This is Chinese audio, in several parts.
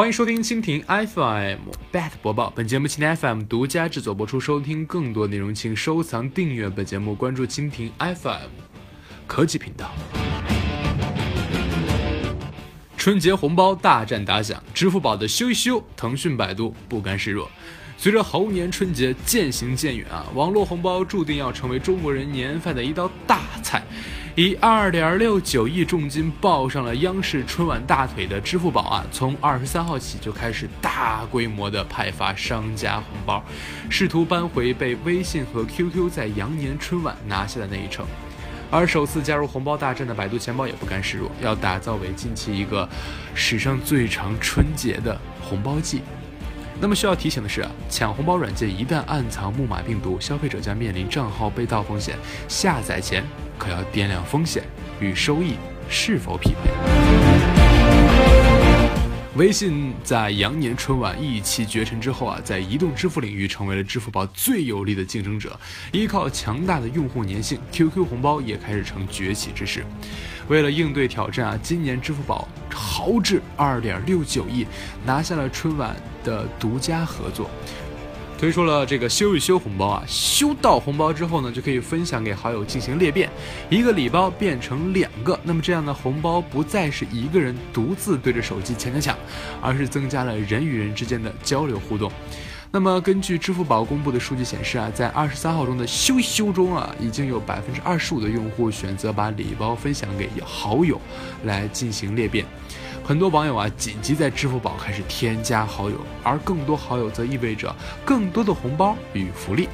欢迎收听蜻蜓 FM Bat 播报，本节目蜻蜓 FM 独家制作播出。收听更多内容，请收藏订阅本节目，关注蜻蜓 FM 科技频道。春节红包大战打响，支付宝的咻一咻，腾讯、百度不甘示弱。随着猴年春节渐行渐远啊，网络红包注定要成为中国人年饭的一道大菜。以二点六九亿重金抱上了央视春晚大腿的支付宝啊，从二十三号起就开始大规模的派发商家红包，试图扳回被微信和 QQ 在羊年春晚拿下的那一城。而首次加入红包大战的百度钱包也不甘示弱，要打造为近期一个史上最长春节的红包季。那么需要提醒的是，抢红包软件一旦暗藏木马病毒，消费者将面临账号被盗风险。下载前可要掂量风险与收益是否匹配。微信在羊年春晚一骑绝尘之后啊，在移动支付领域成为了支付宝最有力的竞争者。依靠强大的用户粘性，QQ 红包也开始成崛起之势。为了应对挑战啊，今年支付宝豪掷二点六九亿，拿下了春晚的独家合作。推出了这个修一修红包啊，修到红包之后呢，就可以分享给好友进行裂变，一个礼包变成两个，那么这样的红包不再是一个人独自对着手机抢抢抢，而是增加了人与人之间的交流互动。那么根据支付宝公布的数据显示啊，在二十三号中的修一修中啊，已经有百分之二十五的用户选择把礼包分享给好友来进行裂变。很多网友啊，紧急在支付宝开始添加好友，而更多好友则意味着更多的红包与福利。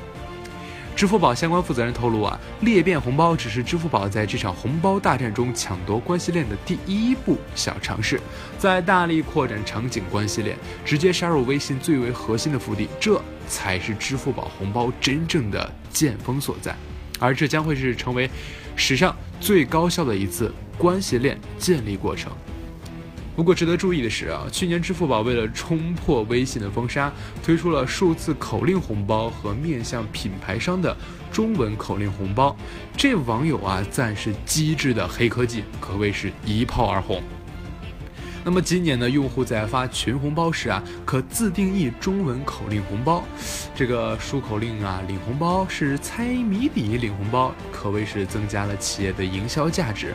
支付宝相关负责人透露啊，裂变红包只是支付宝在这场红包大战中抢夺关系链的第一步小尝试，在大力扩展场景关系链，直接杀入微信最为核心的腹地，这才是支付宝红包真正的剑锋所在，而这将会是成为史上最高效的一次关系链建立过程。不过值得注意的是啊，去年支付宝为了冲破微信的封杀，推出了数字口令红包和面向品牌商的中文口令红包，这网友啊赞是机智的黑科技，可谓是一炮而红。那么今年呢，用户在发群红包时啊，可自定义中文口令红包，这个输口令啊领红包是猜谜底领红包，可谓是增加了企业的营销价值。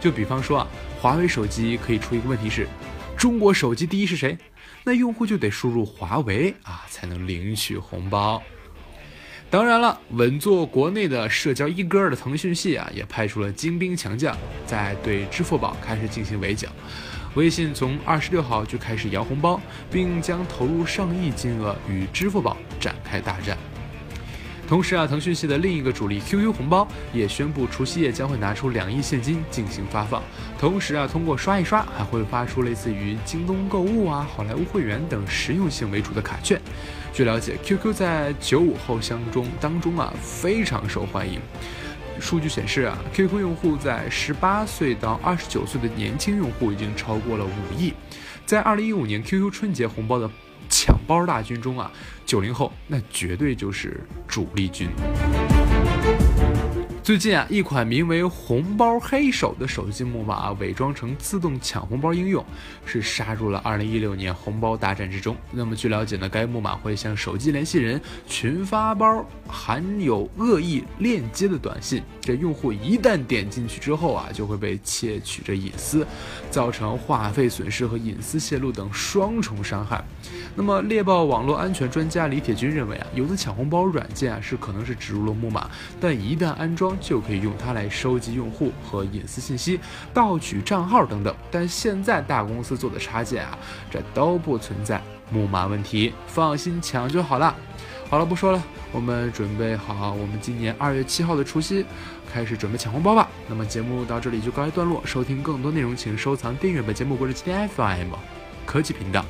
就比方说啊，华为手机可以出一个问题是，中国手机第一是谁？那用户就得输入华为啊，才能领取红包。当然了，稳坐国内的社交一哥的腾讯系啊，也派出了精兵强将，在对支付宝开始进行围剿。微信从二十六号就开始摇红包，并将投入上亿金额与支付宝展开大战。同时啊，腾讯系的另一个主力 QQ 红包也宣布，除夕夜将会拿出两亿现金进行发放。同时啊，通过刷一刷，还会发出类似于京东购物啊、好莱坞会员等实用性为主的卡券。据了解，QQ 在九五后相中当中啊非常受欢迎。数据显示啊，QQ 用户在十八岁到二十九岁的年轻用户已经超过了五亿。在二零一五年 QQ 春节红包的。抢包大军中啊，九零后那绝对就是主力军。最近啊，一款名为“红包黑手”的手机木马伪装成自动抢红包应用，是杀入了2016年红包大战之中。那么据了解呢，该木马会向手机联系人群发包含有恶意链接的短信，这用户一旦点进去之后啊，就会被窃取着隐私，造成话费损失和隐私泄露等双重伤害。那么猎豹网络安全专家李铁军认为啊，有的抢红包软件啊是可能是植入了木马，但一旦安装。就可以用它来收集用户和隐私信息、盗取账号等等。但现在大公司做的插件啊，这都不存在木马问题，放心抢就好了。好了，不说了，我们准备好我们今年二月七号的除夕，开始准备抢红包吧。那么节目到这里就告一段落，收听更多内容，请收藏订阅本节目关注今天 FM 科技频道。